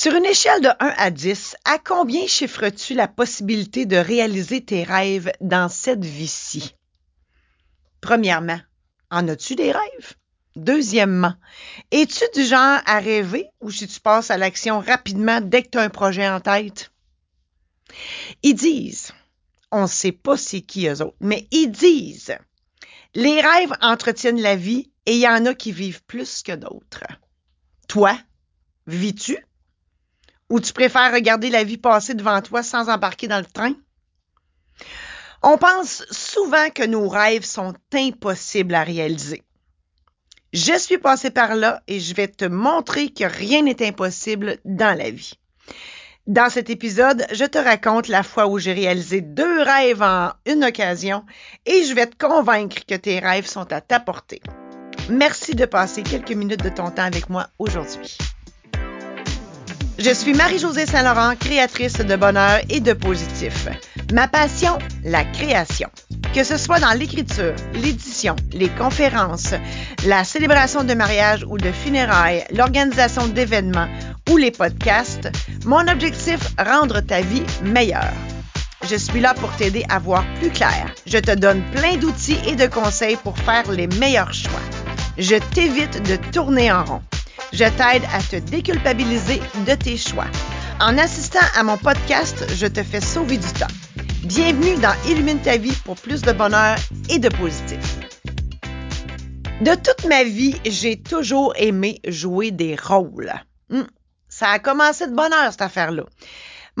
Sur une échelle de 1 à 10, à combien chiffres-tu la possibilité de réaliser tes rêves dans cette vie-ci? Premièrement, en as-tu des rêves? Deuxièmement, es-tu du genre à rêver ou si tu passes à l'action rapidement dès que tu as un projet en tête? Ils disent, on ne sait pas c'est qui eux autres, mais ils disent, les rêves entretiennent la vie et il y en a qui vivent plus que d'autres. Toi, vis-tu? Ou tu préfères regarder la vie passer devant toi sans embarquer dans le train? On pense souvent que nos rêves sont impossibles à réaliser. Je suis passé par là et je vais te montrer que rien n'est impossible dans la vie. Dans cet épisode, je te raconte la fois où j'ai réalisé deux rêves en une occasion et je vais te convaincre que tes rêves sont à ta portée. Merci de passer quelques minutes de ton temps avec moi aujourd'hui. Je suis Marie-Josée Saint-Laurent, créatrice de bonheur et de positif. Ma passion, la création. Que ce soit dans l'écriture, l'édition, les conférences, la célébration de mariage ou de funérailles, l'organisation d'événements ou les podcasts, mon objectif, rendre ta vie meilleure. Je suis là pour t'aider à voir plus clair. Je te donne plein d'outils et de conseils pour faire les meilleurs choix. Je t'évite de tourner en rond. Je t'aide à te déculpabiliser de tes choix. En assistant à mon podcast, je te fais sauver du temps. Bienvenue dans Illumine ta vie pour plus de bonheur et de positif. De toute ma vie, j'ai toujours aimé jouer des rôles. Hmm, ça a commencé de bonheur, cette affaire-là.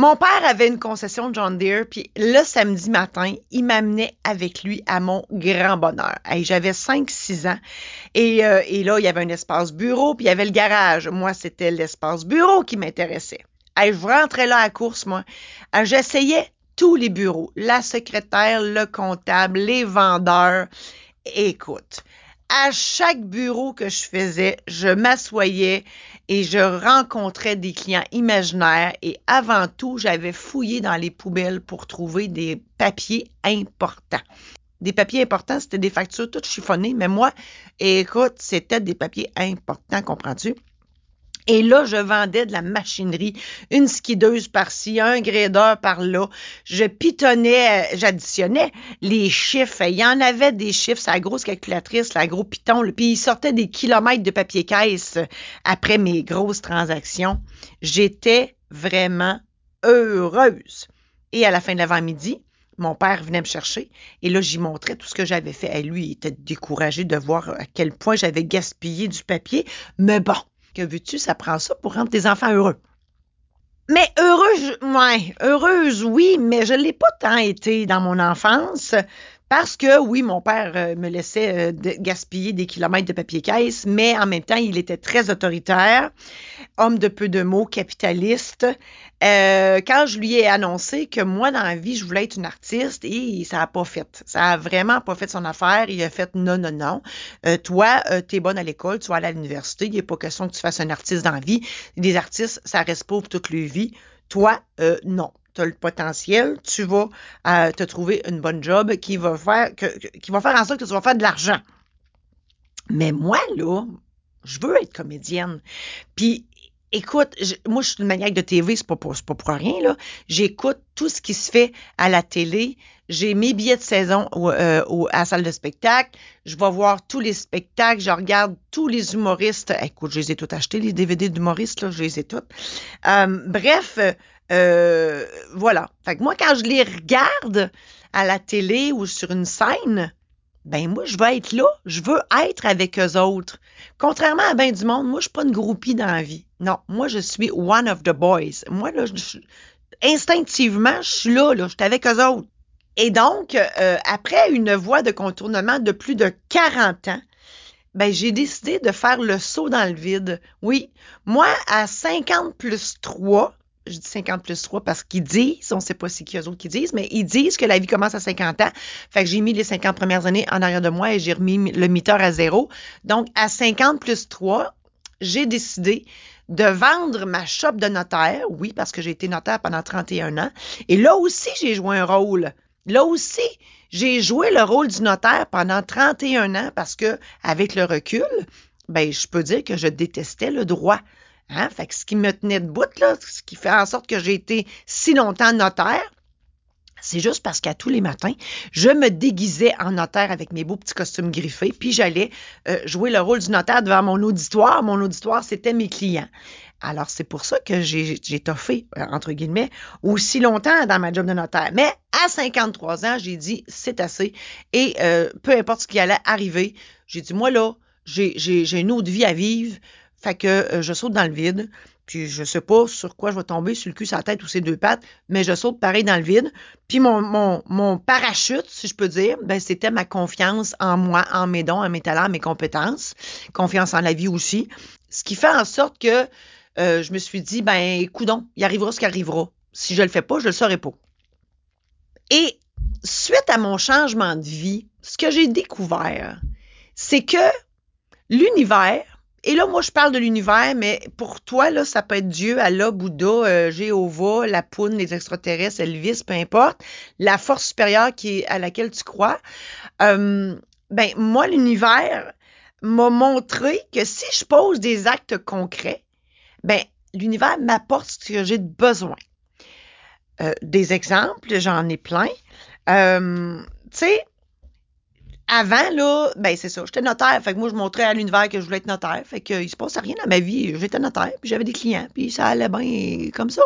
Mon père avait une concession de John Deere, puis le samedi matin, il m'amenait avec lui à mon grand bonheur. J'avais 5-6 ans et, euh, et, là, il y avait un espace bureau, puis il y avait le garage. Moi, c'était l'espace bureau qui m'intéressait. je rentrais là à course, moi. J'essayais tous les bureaux, la secrétaire, le comptable, les vendeurs. Écoute, à chaque bureau que je faisais, je m'assoyais et je rencontrais des clients imaginaires et avant tout, j'avais fouillé dans les poubelles pour trouver des papiers importants. Des papiers importants, c'était des factures toutes chiffonnées, mais moi, écoute, c'était des papiers importants, comprends-tu? Et là, je vendais de la machinerie, une skideuse par-ci, un gradeur par-là. Je pitonnais, j'additionnais les chiffres. Il y en avait des chiffres, la grosse calculatrice, la gros piton. Puis il sortait des kilomètres de papier caisse après mes grosses transactions. J'étais vraiment heureuse. Et à la fin de l'avant-midi, mon père venait me chercher et là, j'y montrais tout ce que j'avais fait. Et lui, il était découragé de voir à quel point j'avais gaspillé du papier. Mais bon, que veux-tu, ça prend ça pour rendre tes enfants heureux. Mais heureuse, ouais, heureuse, oui, mais je ne l'ai pas tant été dans mon enfance parce que oui, mon père euh, me laissait euh, gaspiller des kilomètres de papier caisse, mais en même temps, il était très autoritaire, homme de peu de mots, capitaliste. Euh, quand je lui ai annoncé que moi, dans la vie, je voulais être une artiste, et ça n'a pas fait. Ça a vraiment pas fait son affaire. Il a fait non, non, non. toi, tu es bonne à l'école, tu vas aller à l'université. Il n'est pas question que tu fasses un artiste dans la vie. Des artistes, ça reste pauvre toute leur vie. Toi, non tu as le potentiel, tu vas euh, te trouver une bonne job qui va faire que, qui va faire en sorte que tu vas faire de l'argent. Mais moi, là, je veux être comédienne. Puis écoute, moi, je suis une maniaque de TV, c'est pas pour, pas pour rien, là. J'écoute tout ce qui se fait à la télé. J'ai mes billets de saison euh, à la salle de spectacle. Je vais voir tous les spectacles. Je regarde tous les humoristes. Écoute, je les ai tous achetés, les DVD d'humoristes, là, je les ai tous. Euh, bref, euh, voilà. Fait que moi, quand je les regarde à la télé ou sur une scène, ben moi, je veux être là. Je veux être avec eux autres. Contrairement à bien du monde, moi, je suis pas une groupie dans la vie. Non, moi, je suis one of the boys. Moi, là, instinctivement, je suis là, là. Je suis avec eux autres. Et donc, euh, après une voie de contournement de plus de 40 ans, ben, j'ai décidé de faire le saut dans le vide. Oui, moi, à 50 plus 3, je dis 50 plus 3 parce qu'ils disent, on ne sait pas si qui eux autres qui disent, mais ils disent que la vie commence à 50 ans. Fait que j'ai mis les 50 premières années en arrière de moi et j'ai remis le miteur à zéro. Donc, à 50 plus 3, j'ai décidé de vendre ma shop de notaire. Oui, parce que j'ai été notaire pendant 31 ans. Et là aussi, j'ai joué un rôle. Là aussi, j'ai joué le rôle du notaire pendant 31 ans parce que, avec le recul, ben, je peux dire que je détestais le droit. Hein? Fait que ce qui me tenait debout, là, ce qui fait en sorte que j'ai été si longtemps notaire, c'est juste parce qu'à tous les matins, je me déguisais en notaire avec mes beaux petits costumes griffés, puis j'allais euh, jouer le rôle du notaire devant mon auditoire. Mon auditoire, c'était mes clients. Alors, c'est pour ça que j'ai toffé, euh, entre guillemets, aussi longtemps dans ma job de notaire. Mais à 53 ans, j'ai dit, c'est assez. Et euh, peu importe ce qui allait arriver, j'ai dit, moi là, j'ai une autre vie à vivre. Fait que je saute dans le vide. Puis je sais pas sur quoi je vais tomber, sur le cul, la tête ou ses deux pattes, mais je saute pareil dans le vide. Puis mon, mon, parachute, si je peux dire, ben c'était ma confiance en moi, en mes dons, en mes talents, mes compétences, confiance en la vie aussi. Ce qui fait en sorte que euh, je me suis dit, ben coudon, il arrivera ce qui arrivera. Si je le fais pas, je le saurai pas. Et suite à mon changement de vie, ce que j'ai découvert, c'est que l'univers et là, moi, je parle de l'univers, mais pour toi, là, ça peut être Dieu, Allah, Bouddha, euh, Jéhovah, la poune, les extraterrestres, Elvis, peu importe, la force supérieure qui est, à laquelle tu crois. Euh, ben, moi, l'univers m'a montré que si je pose des actes concrets, ben, l'univers m'apporte ce que j'ai besoin. Euh, des exemples, j'en ai plein. tu sais, avant, là, ben c'est ça, j'étais notaire. Fait que moi, je montrais à l'univers que je voulais être notaire. Fait que il se passait rien dans ma vie. J'étais notaire, puis j'avais des clients, puis ça allait bien comme ça.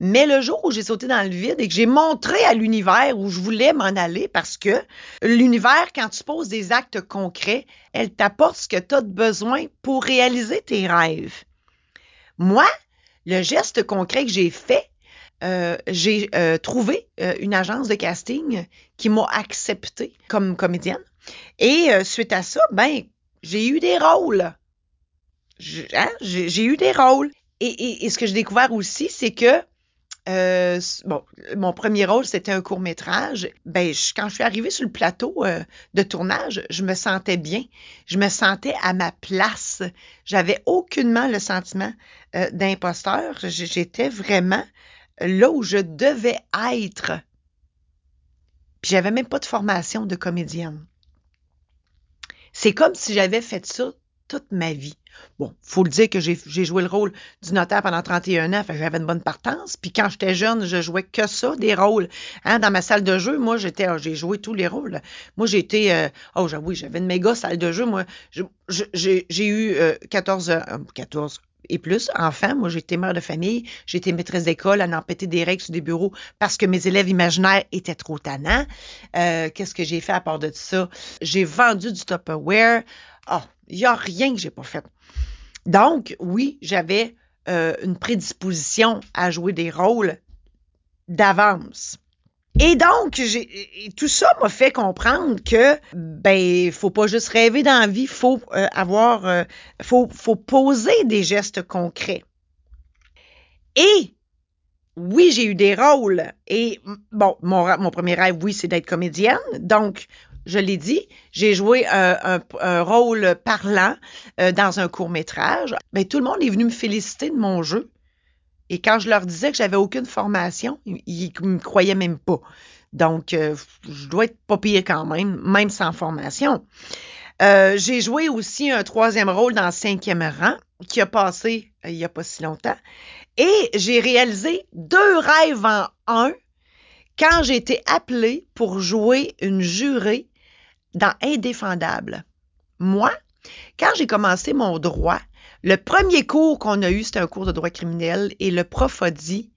Mais le jour où j'ai sauté dans le vide et que j'ai montré à l'univers où je voulais m'en aller, parce que l'univers, quand tu poses des actes concrets, elle t'apporte ce que tu as besoin pour réaliser tes rêves. Moi, le geste concret que j'ai fait, euh, j'ai euh, trouvé euh, une agence de casting qui m'a acceptée comme comédienne. Et suite à ça, ben, j'ai eu des rôles. Hein, j'ai eu des rôles. Et, ce que j'ai découvert aussi, c'est que bon, mon premier rôle, c'était un court métrage. Ben, quand je suis arrivée sur le plateau de tournage, je me sentais bien. Je me sentais à ma place. J'avais aucunement le sentiment d'imposteur. J'étais vraiment là où je devais être. Puis j'avais même pas de formation de comédienne. C'est comme si j'avais fait ça toute ma vie. Bon, faut le dire que j'ai joué le rôle du notaire pendant 31 ans, j'avais une bonne partance. Puis quand j'étais jeune, je jouais que ça, des rôles. Hein, dans ma salle de jeu, moi, j'étais, ah, j'ai joué tous les rôles. Moi, j'étais, euh, oh, oui, j'avais une méga salle de jeu. Moi, j'ai eu 14, euh, 14, et plus, enfant, moi j'étais mère de famille, j'étais maîtresse d'école à n'en péter des règles sur des bureaux parce que mes élèves imaginaires étaient trop tannants. Euh, qu'est-ce que j'ai fait à part de ça? J'ai vendu du Tupperware. Ah, il n'y a rien que j'ai pas fait. Donc, oui, j'avais euh, une prédisposition à jouer des rôles d'avance. Et donc, tout ça m'a fait comprendre que ben faut pas juste rêver dans la vie, faut euh, avoir, euh, faut, poser des gestes concrets. Et oui, j'ai eu des rôles. Et bon, mon, premier rêve, oui, c'est d'être comédienne. Donc, je l'ai dit, j'ai joué un, un, rôle parlant euh, dans un court métrage. Ben, tout le monde est venu me féliciter de mon jeu. Et quand je leur disais que j'avais aucune formation, ils ne me croyaient même pas. Donc, euh, je dois être pas pire quand même, même sans formation. Euh, j'ai joué aussi un troisième rôle dans cinquième rang qui a passé euh, il n'y a pas si longtemps. Et j'ai réalisé deux rêves en un quand j'ai été appelée pour jouer une jurée dans Indéfendable. Moi, quand j'ai commencé mon droit, le premier cours qu'on a eu, c'était un cours de droit criminel et le prof a dit,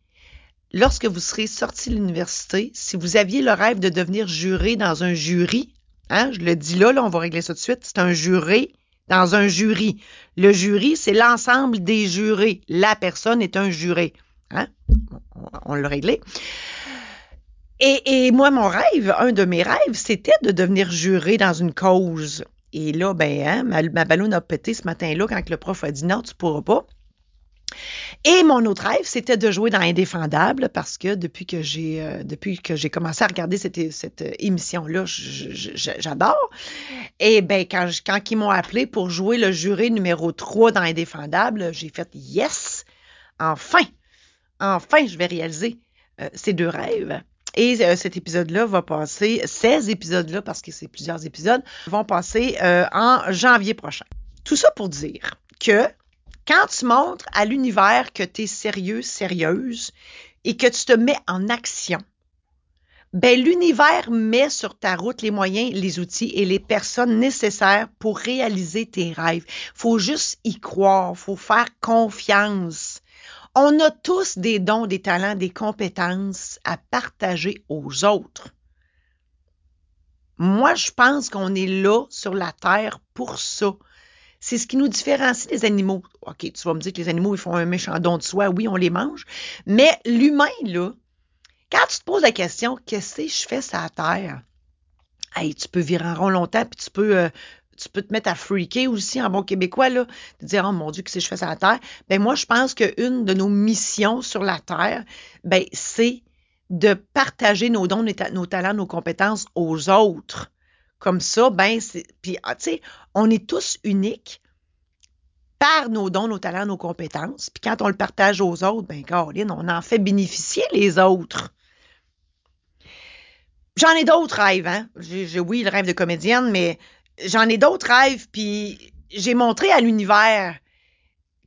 lorsque vous serez sorti de l'université, si vous aviez le rêve de devenir juré dans un jury, hein, je le dis là, là, on va régler ça de suite, c'est un juré dans un jury. Le jury, c'est l'ensemble des jurés. La personne est un juré. Hein? On, l'a réglé. Et, et, moi, mon rêve, un de mes rêves, c'était de devenir juré dans une cause. Et là, ben, hein, ma, ma a pété ce matin-là quand le prof a dit non, tu pourras pas. Et mon autre rêve, c'était de jouer dans Indéfendable parce que depuis que j'ai euh, commencé à regarder cette, cette émission-là, j'adore. Et ben quand, quand ils m'ont appelé pour jouer le juré numéro 3 dans Indéfendable, j'ai fait yes! Enfin! Enfin, je vais réaliser euh, ces deux rêves. Et euh, cet épisode-là va passer, 16 épisodes-là, parce que c'est plusieurs épisodes, vont passer euh, en janvier prochain. Tout ça pour dire que Quand tu montres à l'univers que tu es sérieux, sérieuse et que tu te mets en action, ben l'univers met sur ta route les moyens, les outils et les personnes nécessaires pour réaliser tes rêves. Faut juste y croire, faut faire confiance. On a tous des dons, des talents, des compétences à partager aux autres. Moi, je pense qu'on est là sur la Terre pour ça. C'est ce qui nous différencie des animaux. OK, tu vas me dire que les animaux, ils font un méchant don de soi. Oui, on les mange. Mais l'humain, là, quand tu te poses la question, qu'est-ce que je fais sur la Terre? Hey, tu peux virer en rond longtemps, puis tu peux, euh, tu peux te mettre à freaker aussi en bon québécois, là, de dire, oh mon Dieu, que je fais sur la Terre? Ben, moi, je pense qu'une de nos missions sur la Terre, ben, c'est de partager nos dons, nos, talents, nos compétences aux autres. Comme ça, ben, c'est. Puis, ah, tu sais, on est tous uniques par nos dons, nos talents, nos compétences. Puis quand on le partage aux autres, ben, Caroline, on en fait bénéficier les autres. J'en ai d'autres rêves, hein. J'ai, oui, le rêve de comédienne, mais j'en ai d'autres rêves, puis j'ai montré à l'univers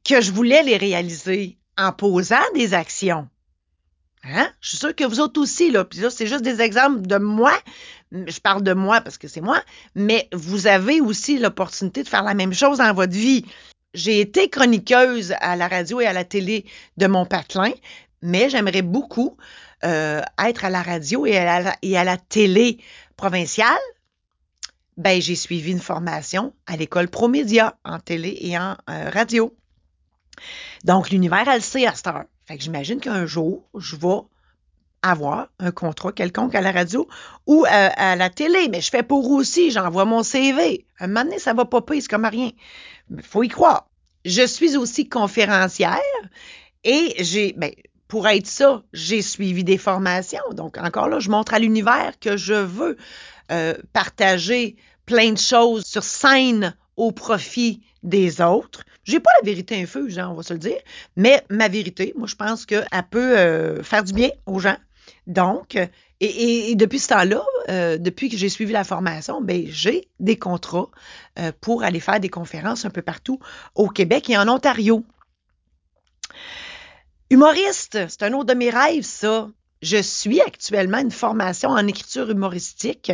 que je voulais les réaliser en posant des actions. Hein? Je suis sûre que vous autres aussi, là. Puis là, c'est juste des exemples de moi. Je parle de moi parce que c'est moi, mais vous avez aussi l'opportunité de faire la même chose dans votre vie. J'ai été chroniqueuse à la radio et à la télé de mon patelin, mais j'aimerais beaucoup euh, être à la radio et à la, et à la télé provinciale. Ben, j'ai suivi une formation à l'école Promédia en télé et en euh, radio. Donc, l'univers, elle sait à cette heure. Fait que j'imagine qu'un jour, je vais avoir un contrat quelconque à la radio ou à, la télé, mais je fais pour aussi, j'envoie mon CV. Un moment donné, ça va pas c'est comme rien. Il faut y croire. Je suis aussi conférencière et j'ai, ben, pour être ça, j'ai suivi des formations. Donc, encore là, je montre à l'univers que je veux euh, partager plein de choses sur scène au profit des autres. J'ai pas la vérité infuse, hein, on va se le dire, mais ma vérité, moi, je pense qu'elle peut euh, faire du bien aux gens. Donc, et, depuis ce temps-là, euh, depuis que j'ai suivi la formation, ben, j'ai des contrats euh, pour aller faire des conférences un peu partout au Québec et en Ontario. Humoriste, c'est un autre de mes rêves, ça. Je suis actuellement une formation en écriture humoristique,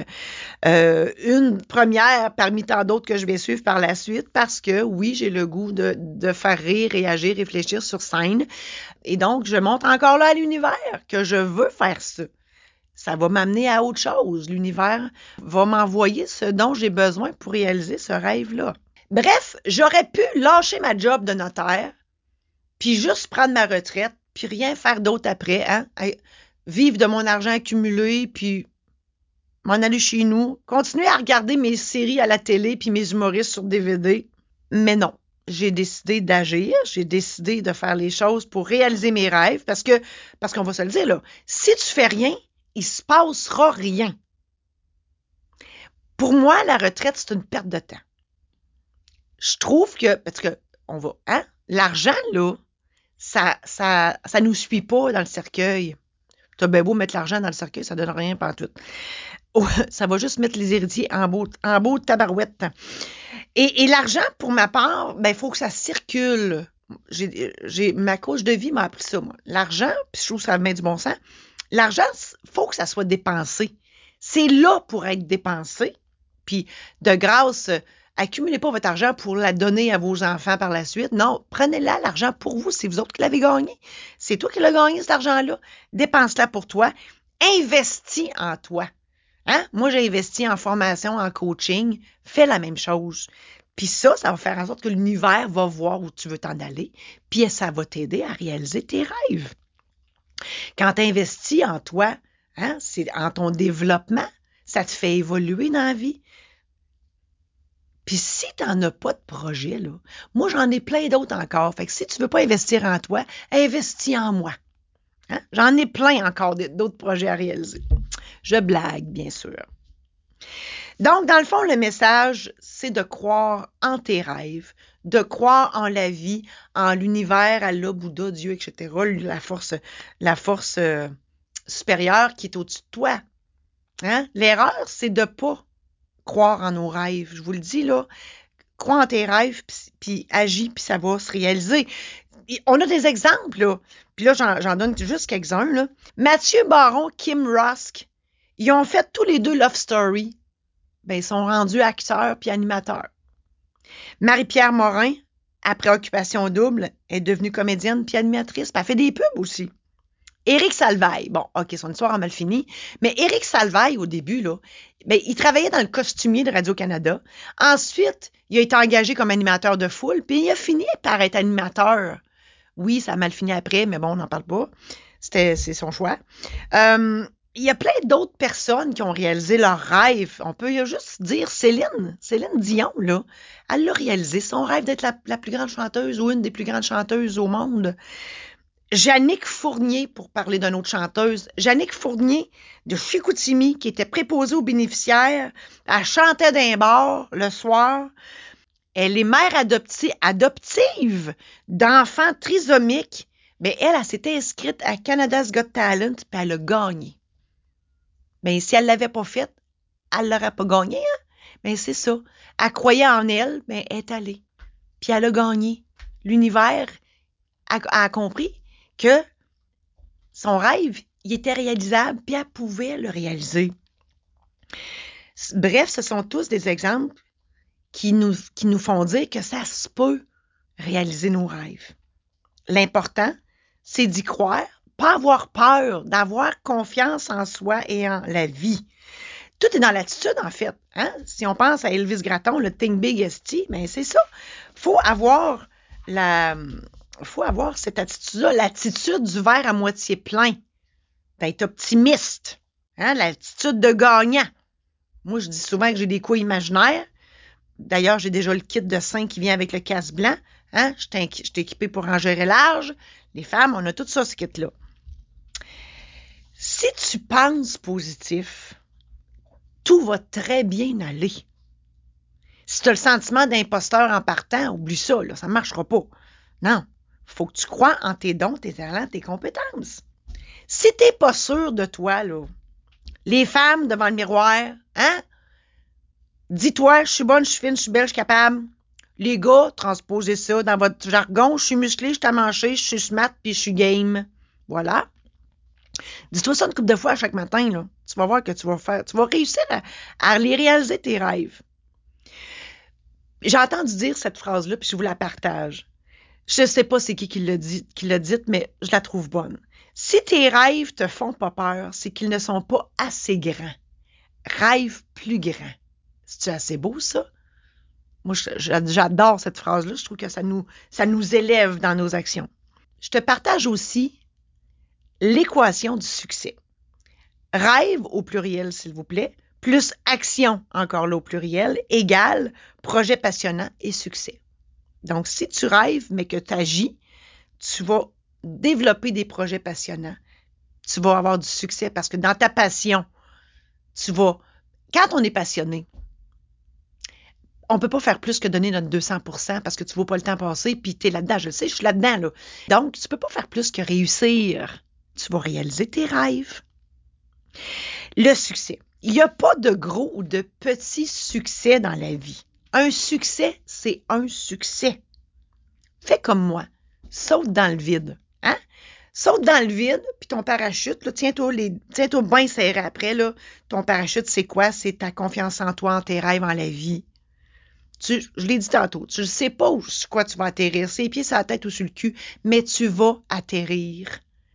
euh, une première parmi tant d'autres que je vais suivre par la suite parce que oui, j'ai le goût de, de faire rire, réagir, réfléchir sur scène. Et donc, je montre encore là à l'univers que je veux faire ça. Ça va m'amener à autre chose. L'univers va m'envoyer ce dont j'ai besoin pour réaliser ce rêve-là. Bref, j'aurais pu lâcher ma job de notaire, puis juste prendre ma retraite, puis rien faire d'autre après. Hein? Vivre de mon argent accumulé, puis m'en aller chez nous, continuer à regarder mes séries à la télé puis mes humoristes sur DVD. Mais non, j'ai décidé d'agir, j'ai décidé de faire les choses pour réaliser mes rêves parce que, parce qu'on va se le dire là, si tu fais rien, il se passera rien. Pour moi, la retraite, c'est une perte de temps. Je trouve que, parce que, on va, hein, l'argent, là, ça, ça, ça nous suit pas dans le cercueil. T'as bien beau mettre l'argent dans le cercueil, ça donne rien par tout. ça va juste mettre les héritiers en beau, en beau tabarouette. Et, l'argent, pour ma part, ben, il faut que ça circule. J'ai, ma couche de vie m'a appris ça, moi. L'argent, puis je trouve que ça met du bon sens. L'argent, faut que ça soit dépensé. C'est là pour être dépensé. Puis, de grâce, accumulez pas votre argent pour la donner à vos enfants par la suite. Non, prenez-la, l'argent pour vous. C'est vous autres qui l'avez gagné. C'est toi qui l'as gagné, cet argent-là. Dépense-la pour toi. Investis en toi. Hein? Moi, j'ai investi en formation, en coaching. Fais la même chose. Puis ça, ça va faire en sorte que l'univers va voir où tu veux t'en aller. Puis ça va t'aider à réaliser tes rêves. Quand tu investis en toi, hein, c'est en ton développement, ça te fait évoluer dans la vie. Puis si tu n'en as pas de projet, là, moi j'en ai plein d'autres encore. Fait que si tu veux pas investir en toi, investis en moi. Hein? J'en ai plein encore d'autres projets à réaliser. Je blague, bien sûr. Donc, dans le fond, le message, c'est de croire en tes rêves, de croire en la vie, en l'univers, Allah, Bouddha, Dieu, etc., la force, la force euh, supérieure qui est au-dessus de toi. Hein? L'erreur, c'est de pas croire en nos rêves. Je vous le dis là, crois en tes rêves, puis, agis, puis ça va se réaliser. On a des exemples, là. Puis là, j'en donne juste quelques-uns, là. Mathieu Baron, Kim Rusk, ils ont fait tous les deux Love Story. Ben, ils sont rendus acteurs puis animateurs. Marie-Pierre Morin, après Occupation Double, est devenue comédienne puis animatrice. Puis elle fait des pubs aussi. Éric Salvaille, bon, OK, son histoire a mal fini, mais Éric Salvaille, au début, là, ben, il travaillait dans le costumier de Radio-Canada. Ensuite, il a été engagé comme animateur de foule, puis il a fini par être animateur. Oui, ça a mal fini après, mais bon, on n'en parle pas. C'était, c'est son choix. Euh, il y a plein d'autres personnes qui ont réalisé leur rêve. On peut juste dire Céline, Céline Dion, là. Elle l'a réalisé, son rêve d'être la, la plus grande chanteuse ou une des plus grandes chanteuses au monde. Jannick Fournier, pour parler d'une autre chanteuse, Jannick Fournier de Chicoutimi, qui était préposée aux bénéficiaires, elle chantait d'un bar le soir. Elle est mère adoptive, d'enfants trisomiques. Mais elle, elle s'était inscrite à Canada's Got Talent, puis elle a gagné. Mais si elle l'avait pas fait, elle l'aurait pas gagné, hein? Mais c'est ça. Elle croyait en elle, mais elle est allée. Puis elle a gagné. L'univers a compris que son rêve, il était réalisable, puis elle pouvait le réaliser. Bref, ce sont tous des exemples qui nous, font dire que ça se peut réaliser nos rêves. L'important, c'est d'y croire, pas avoir peur, d'avoir confiance en soi et en la vie. Tout est dans l'attitude, en fait. Hein? Si on pense à Elvis Gratton, le Think Big ST, ben c'est ça. faut avoir la, faut avoir cette attitude-là, l'attitude du verre à moitié plein, d'être optimiste, hein, l'attitude de gagnant. Moi, je dis souvent que j'ai des coups imaginaires. D'ailleurs, j'ai déjà le kit de 5 qui vient avec le casse blanc. Hein? Je suis équipée pour en gérer large. Les femmes, on a tout ça, ce kit-là. Si tu penses positif, tout va très bien aller. Si tu as le sentiment d'imposteur en partant, oublie ça, là, ça ne marchera pas. Non faut que tu crois en tes dons, tes talents, tes compétences. Si t'es pas sûr de toi, là, les femmes devant le miroir, hein? Dis-toi, je suis bonne, je suis fine, je suis belle, je suis capable. Les gars, transposez ça dans votre jargon. Je suis musclé, je suis manché, je suis smart, puis je suis game. Voilà. Dis-toi ça une couple de fois à chaque matin, là. Tu vas voir que tu vas faire, tu vas réussir à, réaliser tes rêves. J'ai entendu dire cette phrase-là, puis je vous la partage. Je sais pas c'est qui qui l'a dit, mais je la trouve bonne. Si tes rêves te font pas peur, c'est qu'ils ne sont pas assez grands. Rêve plus grand. C'est assez beau ça? Moi j'adore cette phrase là, je trouve que ça nous ça nous élève dans nos actions. Je te partage aussi l'équation du succès. Rêve au pluriel s'il vous plaît, plus action encore là au pluriel égale projet passionnant et succès. Donc, si tu rêves, mais que tu agis, tu vas développer des projets passionnants. Tu vas avoir du succès parce que dans ta passion, tu vas. Quand on est passionné, on peut pas faire plus que donner notre 200% parce que tu ne vois pas le temps passer, puis tu es là-dedans. Je le sais, je suis là-dedans. Là. Donc, tu peux pas faire plus que réussir. Tu vas réaliser tes rêves. Le succès. Il n'y a pas de gros ou de petits succès dans la vie. Un succès, c'est un succès. Fais comme moi. Saute dans le vide. Hein? Saute dans le vide, puis ton parachute, tiens-toi tiens-toi bien serré après, là. Ton parachute, c'est quoi? C'est ta confiance en toi, en tes rêves, en la vie. Tu, je l'ai dit tantôt, tu ne sais pas sur quoi tu vas atterrir, c'est les pieds sur la tête ou sur le cul, mais tu vas atterrir.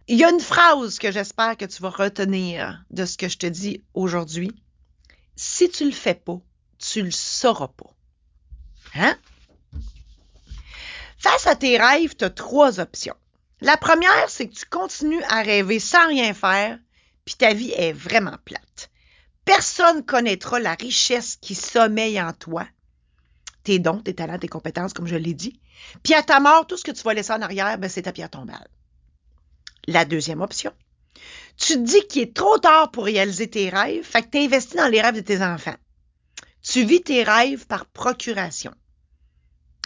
Il y a une phrase que j'espère que tu vas retenir de ce que je te dis aujourd'hui. Si tu le fais pas, tu le sauras pas. Hein? Face à tes rêves, tu as trois options. La première, c'est que tu continues à rêver sans rien faire, puis ta vie est vraiment plate. Personne connaîtra la richesse qui sommeille en toi, tes dons, tes talents, tes compétences, comme je l'ai dit. Puis à ta mort, tout ce que tu vas laisser en arrière, ben, c'est ta pierre tombale. La deuxième option, tu te dis qu'il est trop tard pour réaliser tes rêves, fait que tu investis dans les rêves de tes enfants. Tu vis tes rêves par procuration.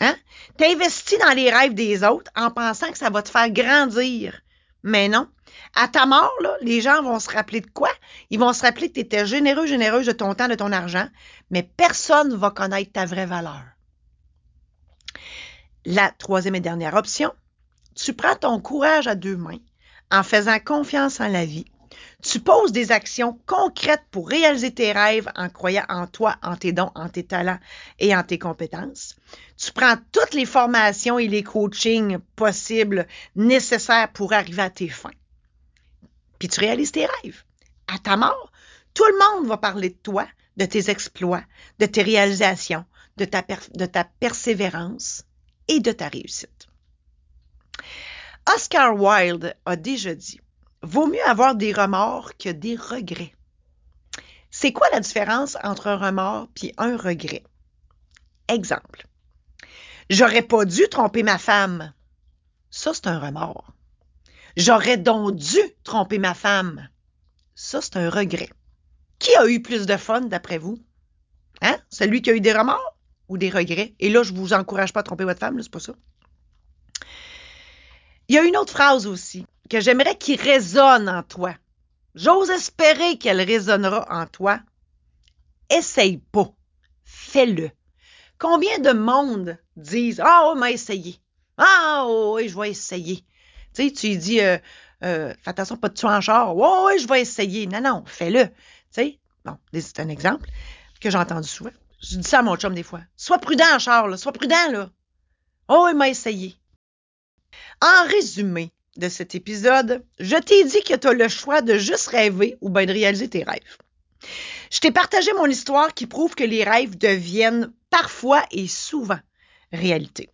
Hein? Tu investis dans les rêves des autres en pensant que ça va te faire grandir. Mais non. À ta mort, là, les gens vont se rappeler de quoi? Ils vont se rappeler que tu étais généreux, généreuse de ton temps, de ton argent, mais personne ne va connaître ta vraie valeur. La troisième et dernière option, tu prends ton courage à deux mains en faisant confiance en la vie. Tu poses des actions concrètes pour réaliser tes rêves en croyant en toi, en tes dons, en tes talents et en tes compétences. Tu prends toutes les formations et les coachings possibles nécessaires pour arriver à tes fins. Puis tu réalises tes rêves. À ta mort, tout le monde va parler de toi, de tes exploits, de tes réalisations, de ta, persévérance et de ta réussite. Oscar Wilde a déjà dit Vaut mieux avoir des remords que des regrets. C'est quoi la différence entre un remords et un regret? Exemple. J'aurais pas dû tromper ma femme. Ça, c'est un remords. J'aurais donc dû tromper ma femme. Ça, c'est un regret. Qui a eu plus de fun d'après vous? Hein? Celui qui a eu des remords ou des regrets? Et là, je vous encourage pas à tromper votre femme, c'est pas ça. Il y a une autre phrase aussi que j'aimerais qu'il résonne en toi. J'ose espérer qu'elle résonnera en toi. Essaye pas. Fais-le. Combien de monde disent Ah, oh, m'a essayé. Ah, oh, oui, je vais essayer. Tu tu dis euh, euh, Fais attention, pas de tuer en char. Oh, oui, je vais essayer. Non, non, fais-le. Bon, c'est un exemple que j'ai entendu souvent. Je dis ça à mon chum des fois. Sois prudent en char. Sois prudent, là. Oh, il m'a essayé. En résumé de cet épisode, je t'ai dit que tu as le choix de juste rêver ou bien de réaliser tes rêves. Je t'ai partagé mon histoire qui prouve que les rêves deviennent parfois et souvent réalité.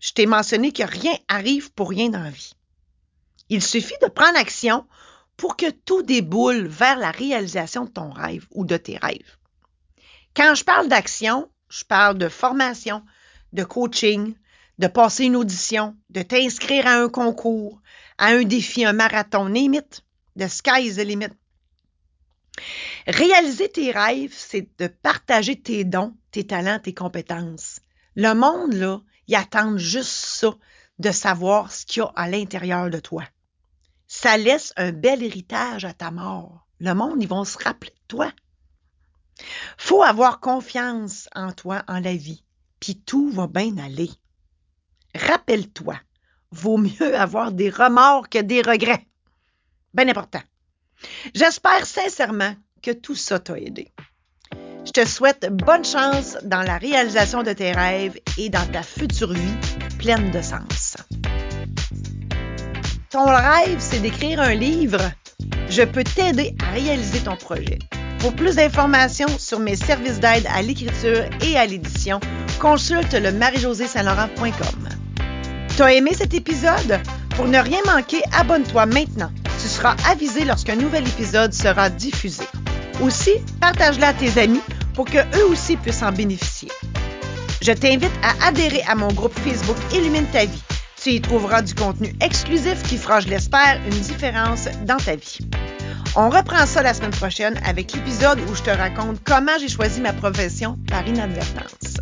Je t'ai mentionné que rien arrive pour rien dans la vie. Il suffit de prendre action pour que tout déboule vers la réalisation de ton rêve ou de tes rêves. Quand je parle d'action, je parle de formation, de coaching, de passer une audition, de t'inscrire à un concours, à un défi, un marathon, limite, de sky the limit. Réaliser tes rêves, c'est de partager tes dons, tes talents, tes compétences. Le monde, là, il attend juste ça, de savoir ce qu'il y a à l'intérieur de toi. Ça laisse un bel héritage à ta mort. Le monde, ils vont se rappeler de toi. Faut avoir confiance en toi, en la vie, puis tout va bien aller rappelle-toi, vaut mieux avoir des remords que des regrets. Bien important. J'espère sincèrement que tout ça t'a aidé. Je te souhaite bonne chance dans la réalisation de tes rêves et dans ta future vie pleine de sens. Ton rêve, c'est d'écrire un livre. Je peux t'aider à réaliser ton projet. Pour plus d'informations sur mes services d'aide à l'écriture et à l'édition, consulte le marie-josée-saint-laurent.com. T'as aimé cet épisode? Pour ne rien manquer, abonne-toi maintenant. Tu seras avisé lorsqu'un nouvel épisode sera diffusé. Aussi, partage-la à tes amis pour que eux aussi puissent en bénéficier. Je t'invite à adhérer à mon groupe Facebook Illumine ta vie. Tu y trouveras du contenu exclusif qui fera, je l'espère, une différence dans ta vie. On reprend ça la semaine prochaine avec l'épisode où je te raconte comment j'ai choisi ma profession par inadvertance.